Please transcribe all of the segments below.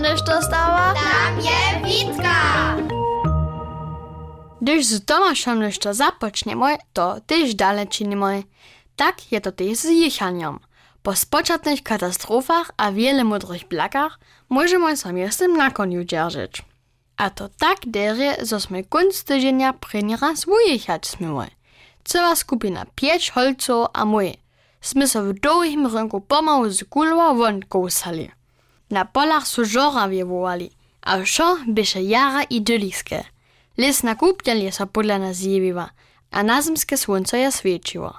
to stała? Tam je Witka! Gdyż z Tomaszem jeszcze zapoczniemy, to też dalej czynimy. Tak je to też z jechaniem. Po spoczatnych katastrofach a wiele mądrych blakach możemy z tym na koniu dzierżyć. A to tak derje, że sme kunst tydzienia prynny raz wyjechać smiły. Cała skupina pięć holców a. Sme so w długim rynku pomału z kulwa won kołsali. Na polach su żorawie wołali, a wszo bysze jara idyliskie. Les na je so podle nas zjeviła, a nazemskie słońce je świeciło.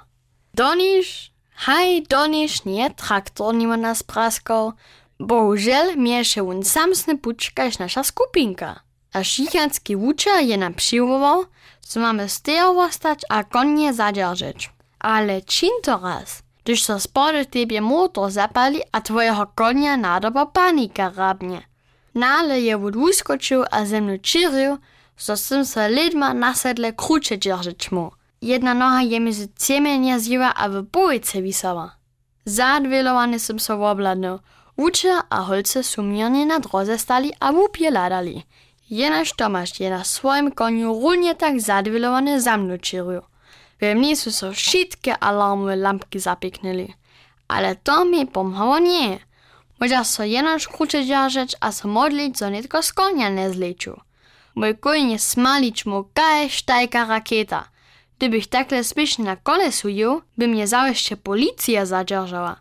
Donisz, haj, donisz, nie traktor nima nas praskał. Bohužel mieše on samsny pučkaž nasza skupinka. A šichanski wučer je nam přivoval, co mamy stejowo stać a konie zadzierżyć. Ale čin to raz, gdyż so spody tebie motor zapali a twojego konia nadoba panika rabnie. Nale je wuskoczył a ze mną czyrił, so sym se ledma na sedle krucze dzierżyć mu. Jedna noha je między ciemienia zjiwa a w bójce wisała. Zadwilowany sym so wobladnął, Uče a holce su mirne na droze stali a łupie ladali. Jenaž Tomaš je na swoim koniu równie tak zadwilowany za mną czyrił. We mnie so wszystkie alarmowe lampki zapieknęli. Ale to mi pomogło nie. Może so jenoż krucze dzierżeć a so modlić, co nitko z konia nie zlecił. Mój koń je smalić mu kaj sztajka rakieta. Gdybych takle spiesznie na kolesu jał, by mnie zaweszcze policja zadzierżała.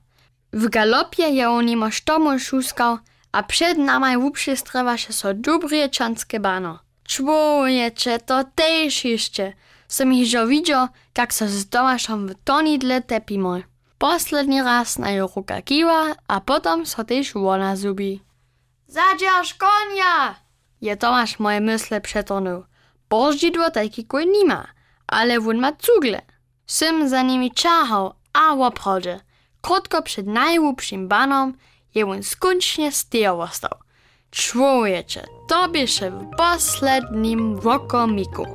W galopie je on nimo štomo šuskał, a przed nami uprzystrywaše so Dubriečanske bano. Człowiecze, to też jeszcze. Som ich jo widział, jak so z Tomaszem w tonidle tepimo. Posledni raz na jo ruka kiwa, a potom so też ona zubi. Zadzierz konia! Je Tomasz moje mysle przetonął. Bożdżidło taki koń nima, ale won ma cugle. Sym za nimi czahał, a woprawdzie. Krótko przed najłupszym banom je on skończnie stał. Człowiecze, to by się w poslednim wokomiku.